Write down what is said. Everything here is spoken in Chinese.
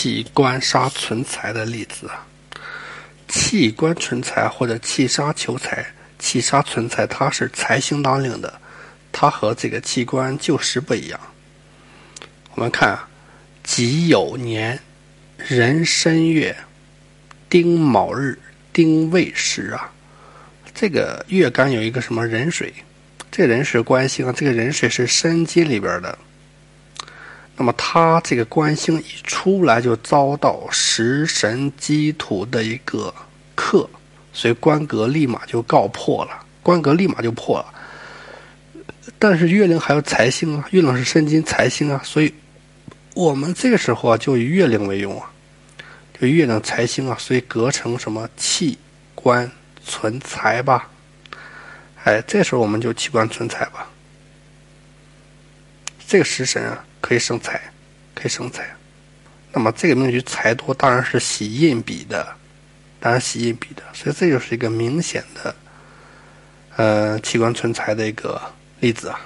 器官杀存财的例子啊。器官存财或者气杀求财，气杀存财，它是财星当令的，它和这个器官就时不一样。我们看，己酉年，壬申月，丁卯日，丁未时啊，这个月干有一个什么壬水，这壬水官星啊，这个壬水是申金里边的。那么他这个官星一出来就遭到食神积土的一个克，所以官格立马就告破了，官格立马就破了。但是月令还有财星啊，月令是申金财星啊，所以我们这个时候啊就以月令为用啊，就月令财星啊，所以隔成什么气官存财吧，哎，这时候我们就气官存财吧。这个食神啊。可以生财，可以生财。那么这个命局财多，当然是喜印比的，当然喜印比的。所以这就是一个明显的，呃，器官存财的一个例子啊。